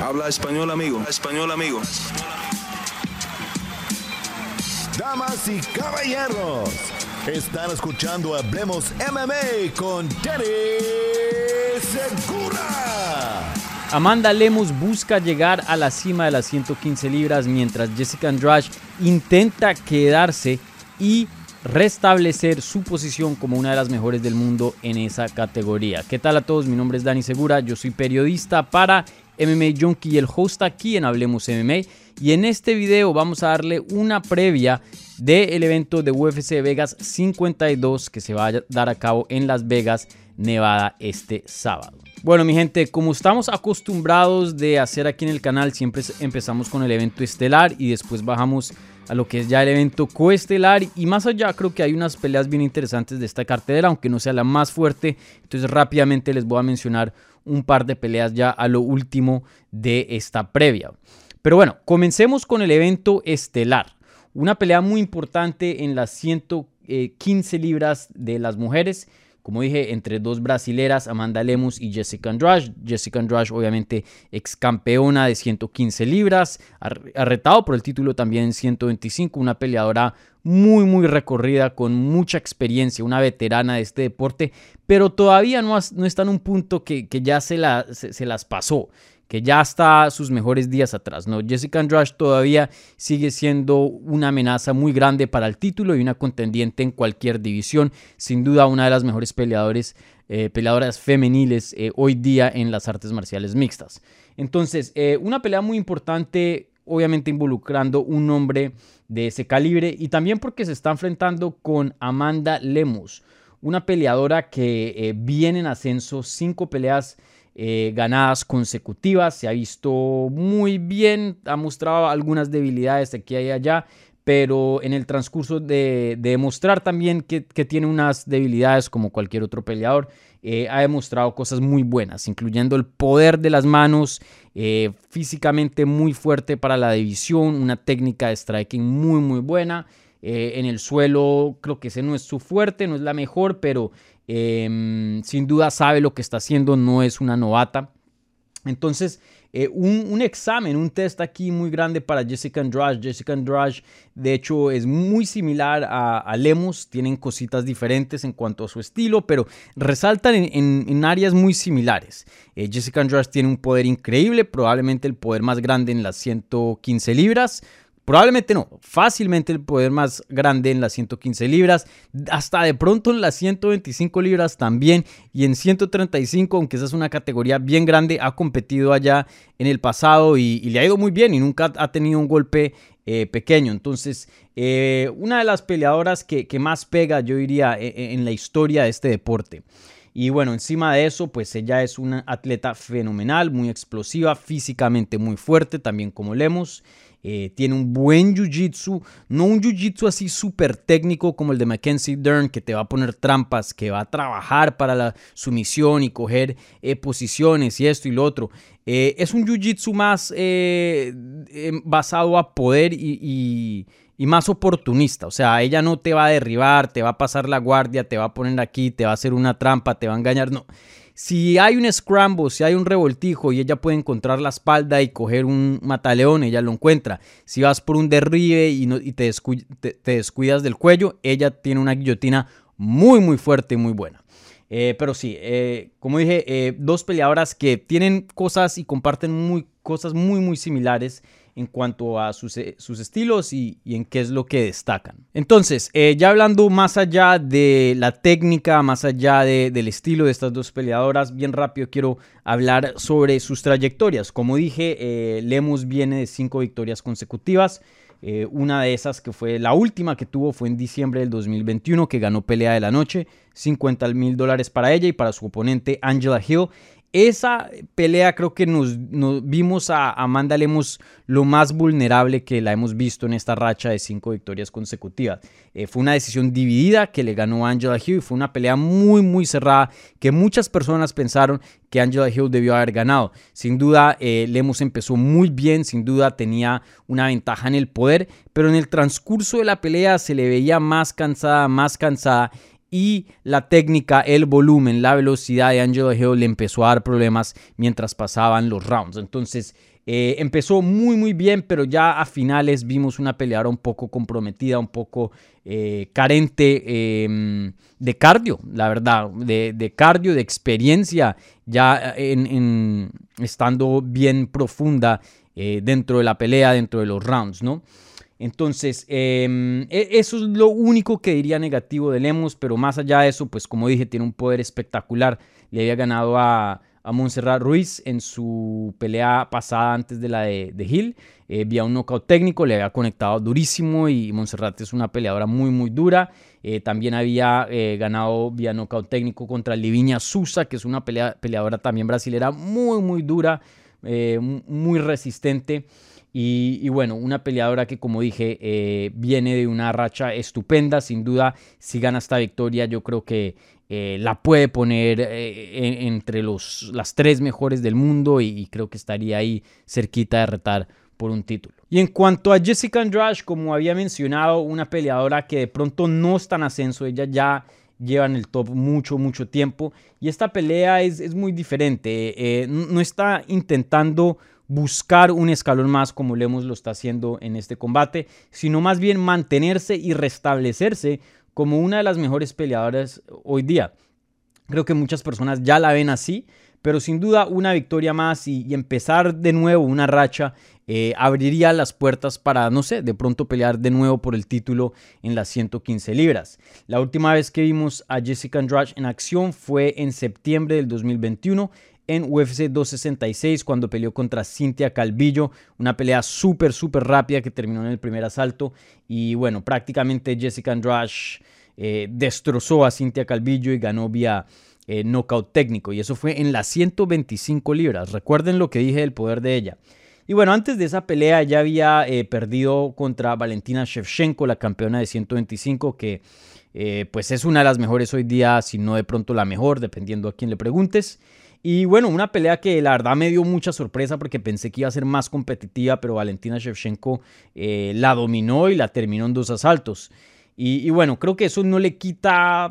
Habla español, amigo. Español, amigo. Damas y caballeros, están escuchando Hablemos MMA con Danny Segura. Amanda Lemos busca llegar a la cima de las 115 libras mientras Jessica Andrade intenta quedarse y restablecer su posición como una de las mejores del mundo en esa categoría. ¿Qué tal a todos? Mi nombre es Dani Segura, yo soy periodista para MMA Junkie y el host aquí en Hablemos MMA. Y en este video vamos a darle una previa del evento de UFC Vegas 52 que se va a dar a cabo en Las Vegas, Nevada este sábado. Bueno mi gente, como estamos acostumbrados de hacer aquí en el canal, siempre empezamos con el evento estelar y después bajamos a lo que es ya el evento coestelar y más allá creo que hay unas peleas bien interesantes de esta cartelera, aunque no sea la más fuerte, entonces rápidamente les voy a mencionar un par de peleas ya a lo último de esta previa. Pero bueno, comencemos con el evento estelar. Una pelea muy importante en las 115 libras de las mujeres. Como dije, entre dos brasileras, Amanda Lemus y Jessica Andrade. Jessica Andrade, obviamente, ex campeona de 115 libras, arretado por el título también en 125, una peleadora muy, muy recorrida, con mucha experiencia, una veterana de este deporte, pero todavía no, no está en un punto que, ya se, la, se las pasó que ya está sus mejores días atrás. ¿no? Jessica Andrade todavía sigue siendo una amenaza muy grande para el título y una contendiente en cualquier división. Sin duda una de las mejores peleadores, eh, peleadoras femeniles eh, hoy día en las artes marciales mixtas. Entonces, eh, una pelea muy importante, obviamente involucrando un hombre de ese calibre y también porque se está enfrentando con Amanda Lemus, una peleadora que viene en ascenso, cinco peleas eh, ganadas consecutivas. Se ha visto muy bien, ha mostrado algunas debilidades aquí y allá, pero en el transcurso de, demostrar también que, tiene unas debilidades como cualquier otro peleador, eh, ha demostrado cosas muy buenas, incluyendo el poder de las manos, eh, físicamente muy fuerte para la división, una técnica de striking muy muy buena. en el suelo creo que ese no es su fuerte, no es la mejor, pero Em, sin duda sabe lo que está haciendo, no es una novata. Entonces, eh, un, examen, un test aquí muy grande para Jessica Andrade. Jessica Andrade, de hecho, es muy similar a, Lemus. Tienen cositas diferentes en cuanto a su estilo, pero resaltan en, áreas muy similares. Eh, Jessica Andrade tiene un poder increíble, probablemente el poder más grande en las 115 libras. Probablemente no, fácilmente el poder más grande en las 115 libras, hasta de pronto en las 125 libras también y en 135, aunque esa es una categoría bien grande, ha competido allá en el pasado y, le ha ido muy bien y nunca ha tenido un golpe eh, pequeño. Entonces, eh, una de las peleadoras que, más pega, yo diría, e, e, en la historia de este deporte. Y bueno, encima de eso, pues ella es una atleta fenomenal, muy explosiva, físicamente muy fuerte, también como Lemos. Eh, tiene un buen jiu-jitsu, no un jiu-jitsu así súper técnico como el de Mackenzie Dern, que te va a poner trampas, que va a trabajar para la sumisión y coger eh, posiciones y esto y lo otro. Eh, es un jiu-jitsu más basado a poder y, y más oportunista. O sea, ella no te va a derribar, te va a pasar la guardia, te va a poner aquí, te va a hacer una trampa, te va a engañar. No. Si hay un scramble, si hay un revoltijo y ella puede encontrar la espalda y coger un mataleón, ella lo encuentra. Si vas por un derribe y, te, descuidas del cuello, ella tiene una guillotina muy, muy fuerte y muy buena. Eh, pero sí, eh, como dije, eh, dos peleadoras que tienen cosas y comparten muy, cosas muy, muy similares en cuanto a sus, eh, estilos y, en qué es lo que destacan. Entonces, eh, ya hablando más allá de la técnica, más allá del estilo de estas dos peleadoras, bien rápido quiero hablar sobre sus trayectorias. Como dije, eh, Lemus viene de cinco victorias consecutivas. una de esas que fue la última que tuvo fue en diciembre del 2021 que ganó pelea de la noche, 50 mil dólares para ella y para su oponente Angela Hill. Esa pelea creo que nos, vimos a Amanda Lemos lo más vulnerable que la hemos visto en esta racha de cinco victorias consecutivas. Eh, fue una decisión dividida que le ganó Angela Hill y fue una pelea muy muy cerrada que muchas personas pensaron que Angela Hill debió haber ganado. Sin duda eh, Lemos empezó muy bien, sin duda tenía una ventaja en el poder, pero en el transcurso de la pelea se le veía más cansada, más cansada y la técnica, el volumen, la velocidad de Angelo Hill le empezó a dar problemas mientras pasaban los rounds. Entonces eh, empezó muy muy bien, pero ya a finales vimos una peleadora un poco comprometida, un poco eh, carente em, de cardio, la verdad, de, cardio, de experiencia, ya estando bien profunda eh, dentro de la pelea, dentro de los rounds, ¿no? Entonces, em, e, eso es lo único que diría negativo de Lemos, pero más allá de eso, pues como dije, tiene un poder espectacular. Le había ganado a, a Montserrat Ruiz en su pelea pasada antes de la de, de Hill. Eh, vía un knockout técnico, le había conectado durísimo y Montserrat es una peleadora muy, muy dura. Eh, también había eh, ganado vía knockout técnico contra Liviña Sousa, que es una peleadora también brasilera muy, muy dura, muy resistente. Y, bueno, una peleadora que como dije eh, viene de una racha estupenda, sin duda si gana esta victoria yo creo que eh, la puede poner eh, entre los, las tres mejores del mundo y, creo que estaría ahí cerquita de retar por un título. Y en cuanto a Jessica Andrade, como había mencionado, una peleadora que de pronto no está en ascenso, ella ya lleva en el top mucho, mucho tiempo y esta pelea es, es muy diferente, no está intentando buscar un escalón más como Lemos lo está haciendo en este combate, sino más bien mantenerse y restablecerse como una de las mejores peleadoras hoy día. Creo que muchas personas ya la ven así, pero sin duda una victoria más y, empezar de nuevo una racha eh, abriría las puertas para, no sé, de pronto pelear de nuevo por el título en las 115 libras. La última vez que vimos a Jessica Andrade en acción fue en septiembre del 2021 en UFC 266 cuando peleó contra Cintia Calvillo, una pelea súper, súper rápida que terminó en el primer asalto y bueno, prácticamente Jessica Andrade eh, destrozó a Cintia Calvillo y ganó vía eh, knockout técnico y eso fue en las 125 libras. Recuerden lo que dije del poder de ella. Y bueno, antes de esa pelea ya había eh, perdido contra Valentina Shevchenko, la campeona de 125, que pues es una de las mejores hoy día, si no de pronto la mejor, dependiendo a quién le preguntes. Y bueno, una pelea que la verdad me dio mucha sorpresa porque pensé que iba a ser más competitiva, pero Valentina Shevchenko eh, la dominó y la terminó en dos asaltos. Y, bueno, creo que eso no le quita,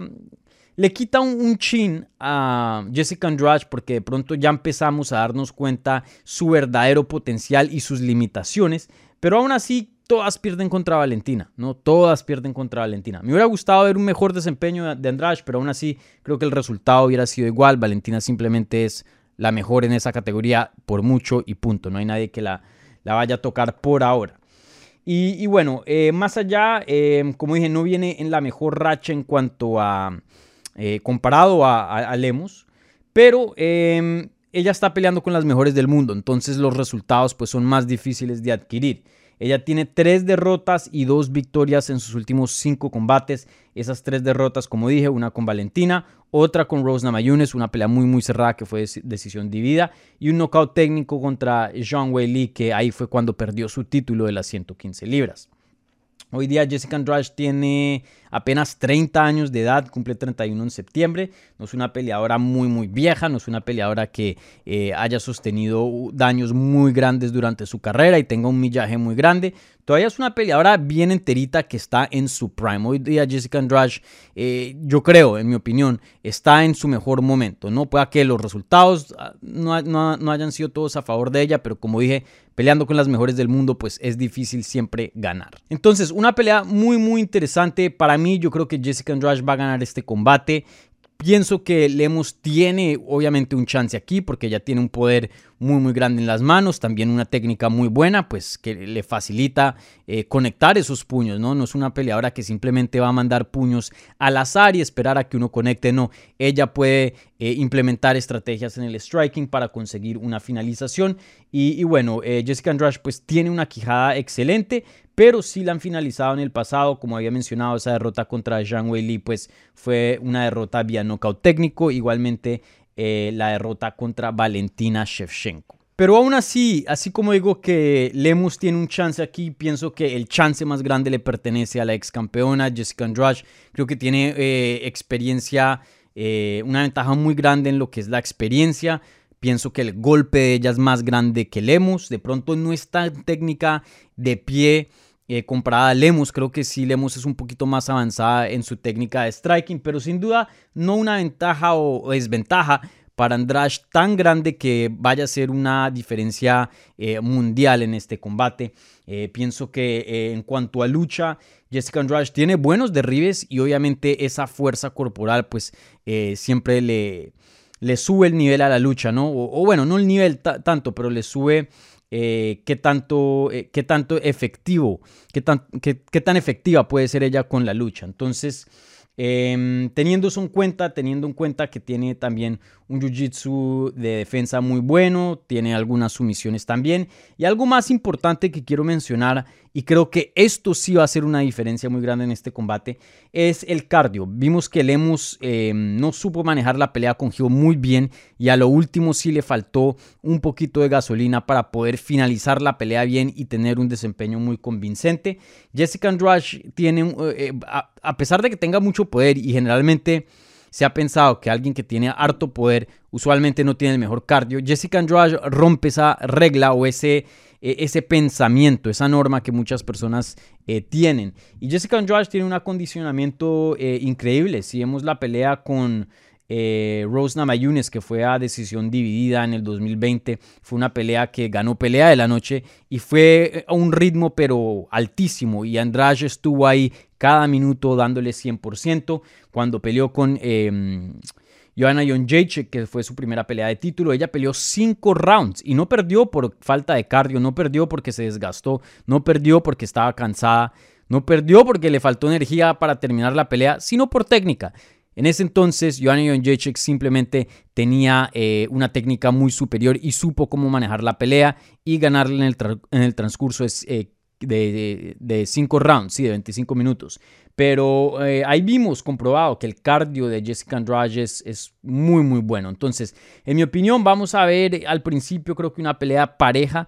le quita un, chin a Jessica Andrade porque de pronto ya empezamos a darnos cuenta su verdadero potencial y sus limitaciones, pero aún así todas pierden contra Valentina, ¿no? Todas pierden contra Valentina. Me hubiera gustado ver un mejor desempeño de Andrade, pero aún así creo que el resultado hubiera sido igual. Valentina simplemente es la mejor en esa categoría por mucho y punto. No hay nadie que la, la vaya a tocar por ahora. Y, bueno, eh, más allá, eh, como dije, no viene en la mejor racha en cuanto a eh, comparado a, a, Lemos, pero ella está peleando con las mejores del mundo, entonces los resultados pues son más difíciles de adquirir. Ella tiene tres derrotas y dos victorias en sus últimos cinco combates. Esas tres derrotas, como dije, una con Valentina, otra con Rose Namajunas, una pelea muy muy cerrada que fue decisión dividida, y un knockout técnico contra Jean Wei que ahí fue cuando perdió su título de las 115 libras. Hoy día Jessica Andrade tiene apenas 30 años de edad, cumple 31 en septiembre. No es una peleadora muy, muy vieja, no es una peleadora que eh, haya sostenido daños muy grandes durante su carrera y tenga un millaje muy grande. Todavía es una peleadora bien enterita que está en su prime. Hoy día Jessica Andrade, eh, yo creo, en mi opinión, está en su mejor momento. No pueda que los resultados ah, no, no hayan sido todos a favor de ella, pero como dije, peleando con las mejores del mundo, pues es difícil siempre ganar. Entonces, una pelea muy, muy interesante. Para mí, yo creo que Jessica Andrade va a ganar este combate. Pienso que Lemos tiene obviamente un chance aquí porque ya tiene un poder muy muy grande en las manos, también una técnica muy buena pues que le facilita eh, conectar esos puños, ¿no? No es una peleadora que simplemente va a mandar puños al azar y esperar a que uno conecte, no, ella puede eh, implementar estrategias en el striking para conseguir una finalización. Y, bueno, eh, Jessica Andrade pues tiene una quijada excelente, pero sí la han finalizado en el pasado, como había mencionado, esa derrota contra Zhang Weili pues fue una derrota vía knockout técnico, igualmente eh, la derrota contra Valentina Shevchenko. Pero aún así, así como digo que Lemus tiene un chance aquí, pienso que el chance más grande le pertenece a la ex campeona Jessica Andrade. Creo que tiene eh, experiencia, eh, una ventaja muy grande en lo que es la experiencia. Pienso que el golpe de ella es más grande que Lemus. De pronto no es tan técnica de pie eh, comparada a Lemus. Creo que sí, Lemus es un poquito más avanzada en su técnica de striking, pero sin duda no una ventaja o, desventaja para Andrade tan grande que vaya a ser una diferencia eh, mundial en este combate. Eh, pienso que en cuanto a lucha, Jessica Andrade tiene buenos derribes y obviamente esa fuerza corporal pues siempre le, le sube el nivel a la lucha, ¿no? O, bueno, no el nivel tanto, pero le sube eh, qué, tanto, eh, qué tanto efectivo, qué tan, qué, qué tan efectiva puede ser ella con la lucha. Entonces, Em, teniendo eso en cuenta, teniendo en cuenta que tiene también un jiu-jitsu de defensa muy bueno, tiene algunas sumisiones también. Y algo más importante que quiero mencionar, y creo que esto sí va a ser una diferencia muy grande en este combate, es el cardio. Vimos que Lemus em, no supo manejar la pelea con Gio muy bien y a lo último sí le faltó un poquito de gasolina para poder finalizar la pelea bien y tener un desempeño muy convincente. Jessica Andrade tiene, eh, eh, a pesar de que tenga mucho poder y generalmente se ha pensado que alguien que tiene harto poder usualmente no tiene el mejor cardio, Jessica Andrade rompe esa regla o ese, e, ese pensamiento, esa norma que muchas personas eh, tienen. Y Jessica Andrade tiene un acondicionamiento eh, increíble. Si vemos la pelea con eh, Rose que fue a decisión dividida en el 2020. Fue una pelea que ganó pelea de la noche y fue a un ritmo pero altísimo. Y Andrade estuvo ahí cada minuto dándole 100%. Cuando peleó con eh, Joanna Jonjacek, que fue su primera pelea de título, ella peleó 5 rounds y no perdió por falta de cardio, no perdió porque se desgastó, no perdió porque estaba cansada. No perdió porque le faltó energía para terminar la pelea, sino por técnica. En ese entonces, Joanna Jacek simplemente tenía eh, una técnica muy superior y supo cómo manejar la pelea y ganarle en el, transcurso eh, de 5 rounds, sí, de 25 minutos. Pero eh, ahí vimos comprobado que el cardio de Jessica Andrade es, muy, muy bueno. Entonces, en mi opinión, vamos a ver al principio, creo que una pelea pareja.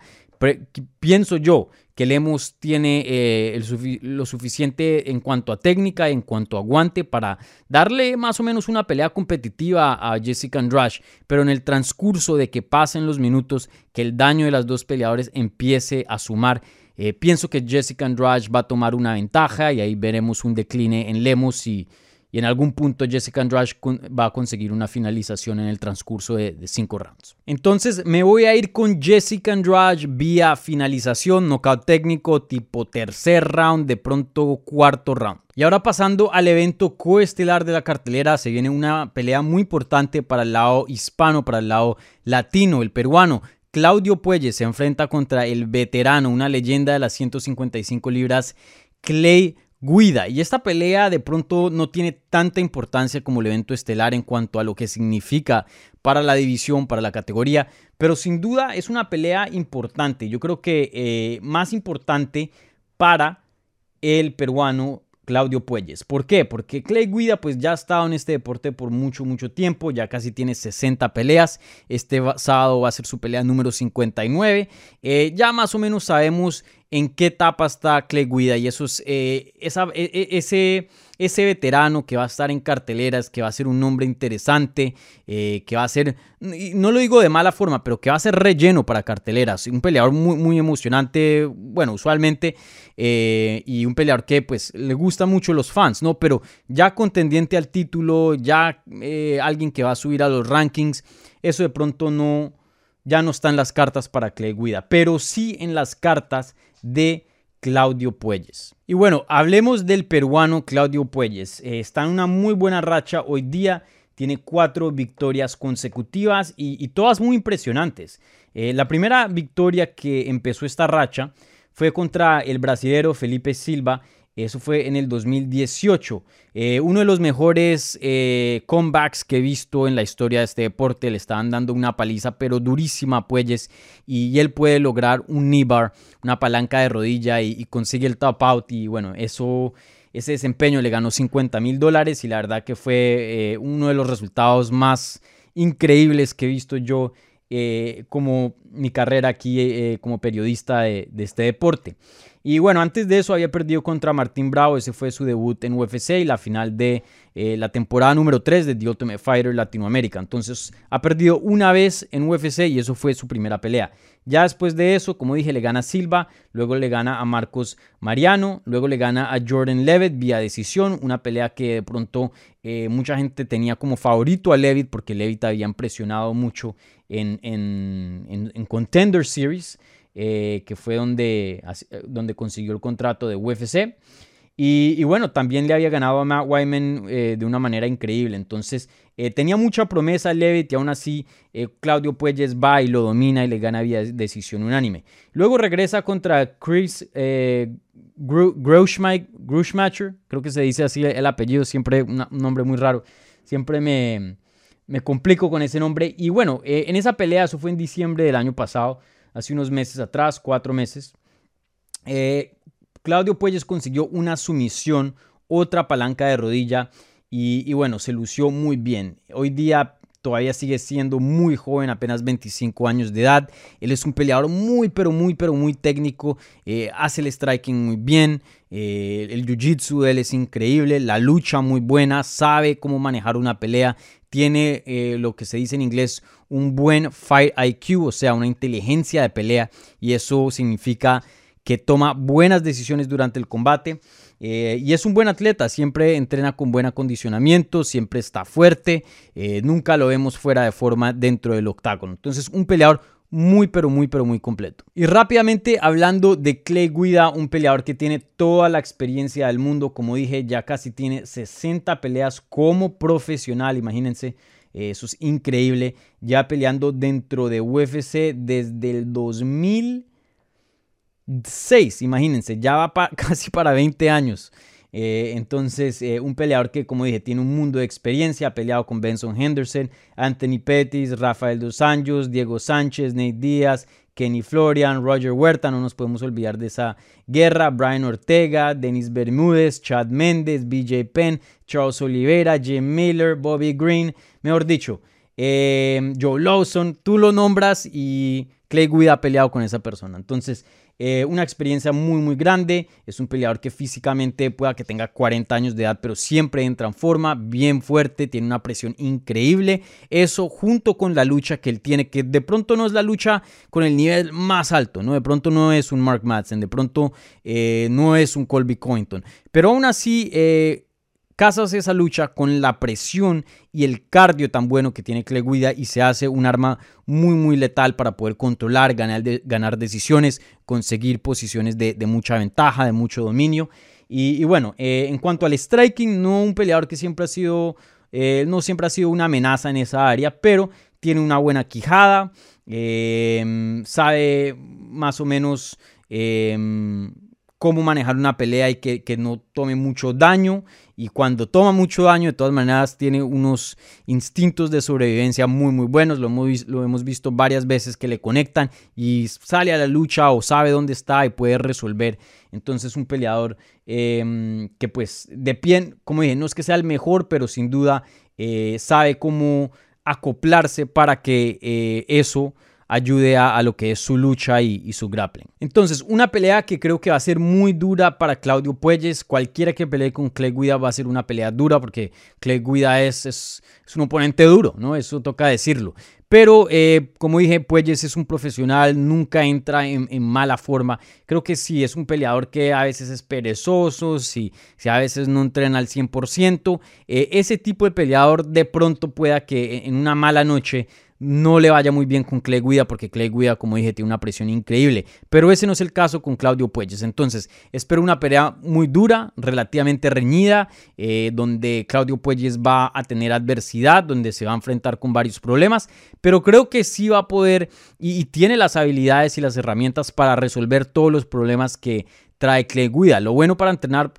pienso yo que Lemos tiene eh, lo suficiente en cuanto a técnica, en cuanto a aguante para darle más o menos una pelea competitiva a Jessica Andrade, pero en el transcurso de que pasen los minutos, que el daño de las dos peleadores empiece a sumar. Eh, pienso que Jessica Andrade va a tomar una ventaja y ahí veremos un decline en Lemos y y en algún punto Jessica Andrade va a conseguir una finalización en el transcurso de, cinco rounds. Entonces me voy a ir con Jessica Andrade vía finalización, knockout técnico tipo tercer round, de pronto cuarto round. Y ahora pasando al evento coestelar de la cartelera, se viene una pelea muy importante para el lado hispano, para el lado latino, el peruano. Claudio Puelles se enfrenta contra el veterano, una leyenda de las 155 libras, Clay Guida. Y esta pelea de pronto no tiene tanta importancia como el evento estelar en cuanto a lo que significa para la división, para la categoría, pero sin duda es una pelea importante. Yo creo que eh, más importante para el peruano Claudio Puelles. ¿Por qué? Porque Clay Guida pues ya ha estado en este deporte por mucho, mucho tiempo, ya casi tiene 60 peleas. Este sábado va a ser su pelea número 59. Eh, ya más o menos sabemos en qué etapa está Clay Guida y es eh, e, e, ese, ese veterano que va a estar en carteleras, que va a ser un nombre interesante, eh, que va a ser, no lo digo de mala forma, pero que va a ser relleno para carteleras, un peleador muy, muy emocionante, bueno, usualmente, eh, y un peleador que pues le gusta mucho los fans, ¿no? Pero ya contendiente al título, ya alguien que va a subir a los rankings, eso de pronto no, ya no está en las cartas para Clay Guida, pero sí en las cartas de Claudio Puelles. Y bueno, hablemos del peruano Claudio Puelles. Eh, está en una muy buena racha hoy día. Tiene cuatro victorias consecutivas y, todas muy impresionantes. Eh, la primera victoria que empezó esta racha fue contra el brasilero Felipe Silva eso fue en el 2018. Eh, uno de los mejores eh, comebacks que he visto en la historia de este deporte. Le estaban dando una paliza, pero durísima a Puelles. Y él puede lograr un knee una palanca de rodilla y, consigue el top out. Y bueno, eso, ese desempeño le ganó 50 mil dólares. Y la verdad que fue eh, uno de los resultados más increíbles que he visto yo eh, como mi carrera aquí eh, como periodista de, este deporte. Y bueno, antes de eso había perdido contra Martín Bravo, ese fue su debut en UFC y la final de eh, la temporada número 3 de The Ultimate Fighter Latinoamérica. Entonces ha perdido una vez en UFC y eso fue su primera pelea. Ya después de eso, como dije, le gana a Silva, luego le gana a Marcos Mariano, luego le gana a Jordan Levitt vía decisión, una pelea que de pronto mucha gente tenía como favorito a Levitt porque Levitt había presionado mucho en, en, Contender Series, eh, que fue donde, eh, donde consiguió el contrato de UFC. Y, bueno, también le había ganado a Matt Wyman eh, de una manera increíble. Entonces, tenía mucha promesa Levitt y aún así Claudio Puelles va y lo domina y le gana vía decisión unánime. Luego regresa contra Chris Grushmacher, creo que se dice así el apellido, siempre un nombre muy raro. Siempre me, me complico con ese nombre. Y bueno, eh, en esa pelea, eso fue en diciembre del año pasado, hace unos meses atrás, cuatro meses. Eh, Claudio Puelles consiguió una sumisión, otra palanca de rodilla y, bueno, se lució muy bien. Hoy día todavía sigue siendo muy joven, apenas 25 años de edad. Él es un peleador muy, pero muy, pero muy técnico. Eh, hace el striking muy bien. El jiu-jitsu de él es increíble. La lucha muy buena. Sabe cómo manejar una pelea tiene eh, lo que se dice en inglés un buen fight IQ, o sea, una inteligencia de pelea, y eso significa que toma buenas decisiones durante el combate. Eh, y es un buen atleta, siempre entrena con buen acondicionamiento, siempre está fuerte, eh, nunca lo vemos fuera de forma dentro del octágono. Entonces, un peleador muy pero muy pero muy completo. Y rápidamente hablando de Clay Guida, un peleador que tiene toda la experiencia del mundo, como dije, ya casi tiene 60 peleas como profesional, imagínense, eh, eso es increíble, ya peleando dentro de UFC desde el 2006, imagínense, ya va casi para 20 años. Eh, entonces, eh, un peleador que, como dije, tiene un mundo de experiencia, ha peleado con Benson Henderson, Anthony Pettis, Rafael Dos Anjos, Diego Sánchez, Nate Díaz, Kenny Florian, Roger Huerta, no nos podemos olvidar de esa guerra, Brian Ortega, Denis Bermúdez, Chad Méndez, BJ Penn, Charles Oliveira, Jim Miller, Bobby Green, mejor dicho, eh, Joe Lawson, tú lo nombras y Clay Guida ha peleado con esa persona. Entonces, eh, una experiencia muy, muy grande. Es un peleador que físicamente pueda que tenga 40 años de edad, pero siempre entra en forma, bien fuerte, tiene una presión increíble. Eso junto con la lucha que él tiene, que de pronto no es la lucha con el nivel más alto, ¿no? De pronto no es un Mark Madsen, de pronto eh, no es un Colby Cointon. Pero aún así, eh, casas esa lucha con la presión y el cardio tan bueno que tiene Guida y se hace un arma muy muy letal para poder controlar, ganar, ganar decisiones, conseguir posiciones de, mucha ventaja, de mucho dominio. Y, bueno, eh, en cuanto al striking, no un peleador que siempre ha sido, eh, no siempre ha sido una amenaza en esa área, pero tiene una buena quijada, eh, sabe más o menos cómo manejar una pelea y que, que, no tome mucho daño. Y cuando toma mucho daño, de todas maneras, tiene unos instintos de sobrevivencia muy, muy buenos. Lo hemos, lo hemos visto varias veces que le conectan y sale a la lucha o sabe dónde está y puede resolver. Entonces, un peleador em, que, pues, de pie, como dije, no es que sea el mejor, pero sin duda eh, sabe cómo acoplarse para que eh, eso ayude a, lo que es su lucha y, su grappling. Entonces, una pelea que creo que va a ser muy dura para Claudio Puelles. Cualquiera que pelee con Clay Guida va a ser una pelea dura porque Clay Guida es, es, un oponente duro, ¿no? Eso toca decirlo. Pero, eh, como dije, Puelles es un profesional, nunca entra en, mala forma. Creo que sí, es un peleador que a veces es perezoso, si, a veces no entrena al 100%. Eh, ese tipo de peleador de pronto pueda que en una mala noche no le vaya muy bien con Clay Guida, porque Clay Guida, como dije, tiene una presión increíble. Pero ese no es el caso con Claudio Puelles. Entonces, espero una pelea muy dura, relativamente reñida, eh, donde Claudio Puelles va a tener adversidad, donde se va a enfrentar con varios problemas. Pero creo que sí va a poder y, tiene las habilidades y las herramientas para resolver todos los problemas que trae Clay Guida. Lo bueno para entrenar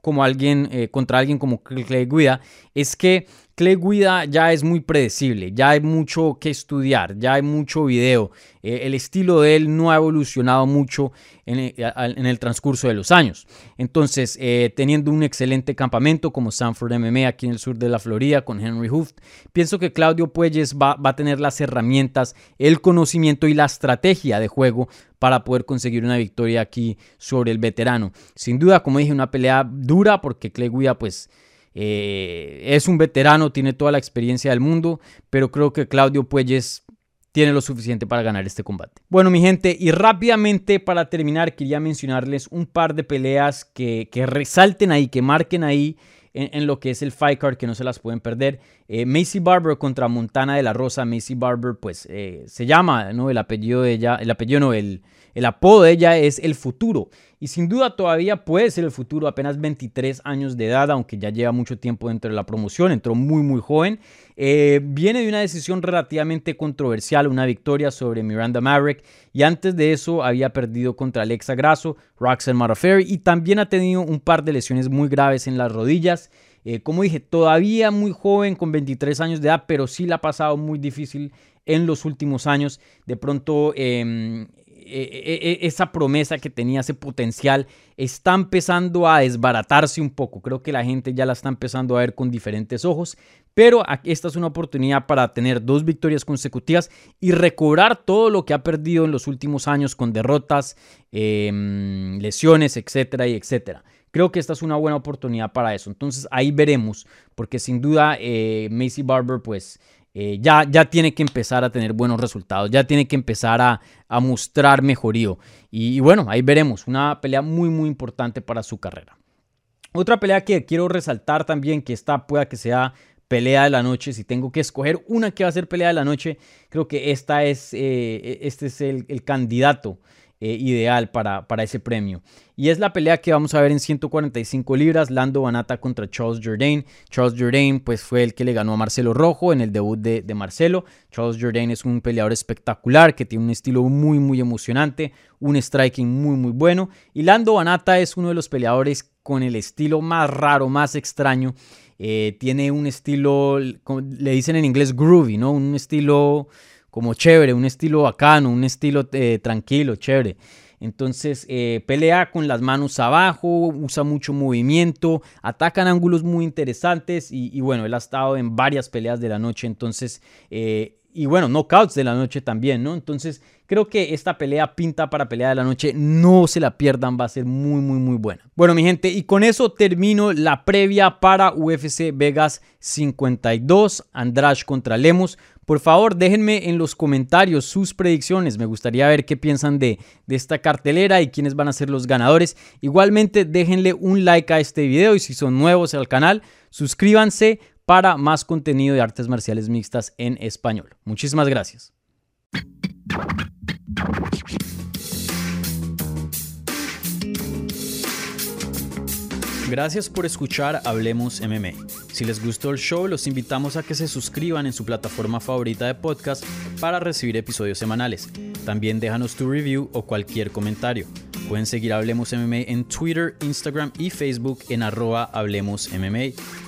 como alguien, eh, contra alguien como Clay Guida, es que Clay Guida ya es muy predecible, ya hay mucho que estudiar, ya hay mucho video. Eh, el estilo de él no ha evolucionado mucho en el, transcurso de los años. Entonces, eh, teniendo un excelente campamento como Sanford MMA aquí en el sur de la Florida con Henry Hooft, pienso que Claudio Puelles va, va a tener las herramientas, el conocimiento y la estrategia de juego para poder conseguir una victoria aquí sobre el veterano. Sin duda, como dije, una pelea dura porque Clay Guida pues eh, es un veterano, tiene toda la experiencia del mundo, pero creo que Claudio Puelles tiene lo suficiente para ganar este combate. Bueno, mi gente, y rápidamente para terminar, quería mencionarles un par de peleas que, resalten ahí, que marquen ahí en, lo que es el fight card, que no se las pueden perder. Eh, Macy Barber contra Montana de la Rosa. Macy Barber, pues eh, se llama, ¿no? El apellido de ella, el apellido no, el, el apodo de ella es El Futuro y sin duda todavía puede ser el futuro, apenas 23 años de edad, aunque ya lleva mucho tiempo dentro de la promoción, entró muy muy joven. Eh, viene de una decisión relativamente controversial, una victoria sobre Miranda Maverick y antes de eso había perdido contra Alexa Grasso, Roxanne Modafferi y también ha tenido un par de lesiones muy graves en las rodillas. Eh, como dije, todavía muy joven, con 23 años de edad, pero sí la ha pasado muy difícil en los últimos años. De pronto em, e, e, e, esa promesa que tenía, ese potencial, está empezando a desbaratarse un poco. Creo que la gente ya la está empezando a ver con diferentes ojos, pero esta es una oportunidad para tener dos victorias consecutivas y recobrar todo lo que ha perdido en los últimos años con derrotas, em, lesiones, etcétera y etcétera. Creo que esta es una buena oportunidad para eso. Entonces ahí veremos, porque sin duda eh, Macy Barber pues eh, ya, ya tiene que empezar a tener buenos resultados, ya tiene que empezar a, mostrar mejorío. Y, bueno, ahí veremos, una pelea muy muy importante para su carrera. Otra pelea que quiero resaltar también, que esta pueda que sea pelea de la noche, si tengo que escoger una que va a ser pelea de la noche, creo que esta es, eh, este es el candidato eh, ideal para, para, ese premio. Y es la pelea que vamos a ver en 145 libras, Lando Banata contra Charles Jourdain. Charles Jourdain pues fue el que le ganó a Marcelo Rojo en el debut de, Marcelo. Charles Jourdain es un peleador espectacular que tiene un estilo muy muy emocionante, un striking muy muy bueno. Y Lando Banata es uno de los peleadores con el estilo más raro, más extraño. Eh, tiene un estilo, le dicen en inglés groovy, ¿no? Un estilo como chévere, un estilo bacano, un estilo eh, tranquilo, chévere. Entonces eh, pelea con las manos abajo, usa mucho movimiento, atacan ángulos muy interesantes y, bueno, él ha estado en varias peleas de la noche, entonces, eh, y bueno, knockouts de la noche también, ¿no? Entonces creo que esta pelea pinta para pelea de la noche, no se la pierdan, va a ser muy, muy, muy buena. Bueno, mi gente, y con eso termino la previa para UFC Vegas 52, Andrash contra Lemos. Por favor, déjenme en los comentarios sus predicciones. Me gustaría ver qué piensan de, de, esta cartelera y quiénes van a ser los ganadores. Igualmente, déjenle un like a este video y si son nuevos al canal, suscríbanse para más contenido de artes marciales mixtas en español. Muchísimas gracias. Gracias por escuchar Hablemos MMA. Si les gustó el show, los invitamos a que se suscriban en su plataforma favorita de podcast para recibir episodios semanales. También déjanos tu review o cualquier comentario. Pueden seguir Hablemos MMA en Twitter, Instagram y Facebook en arroba Hablemos MMA.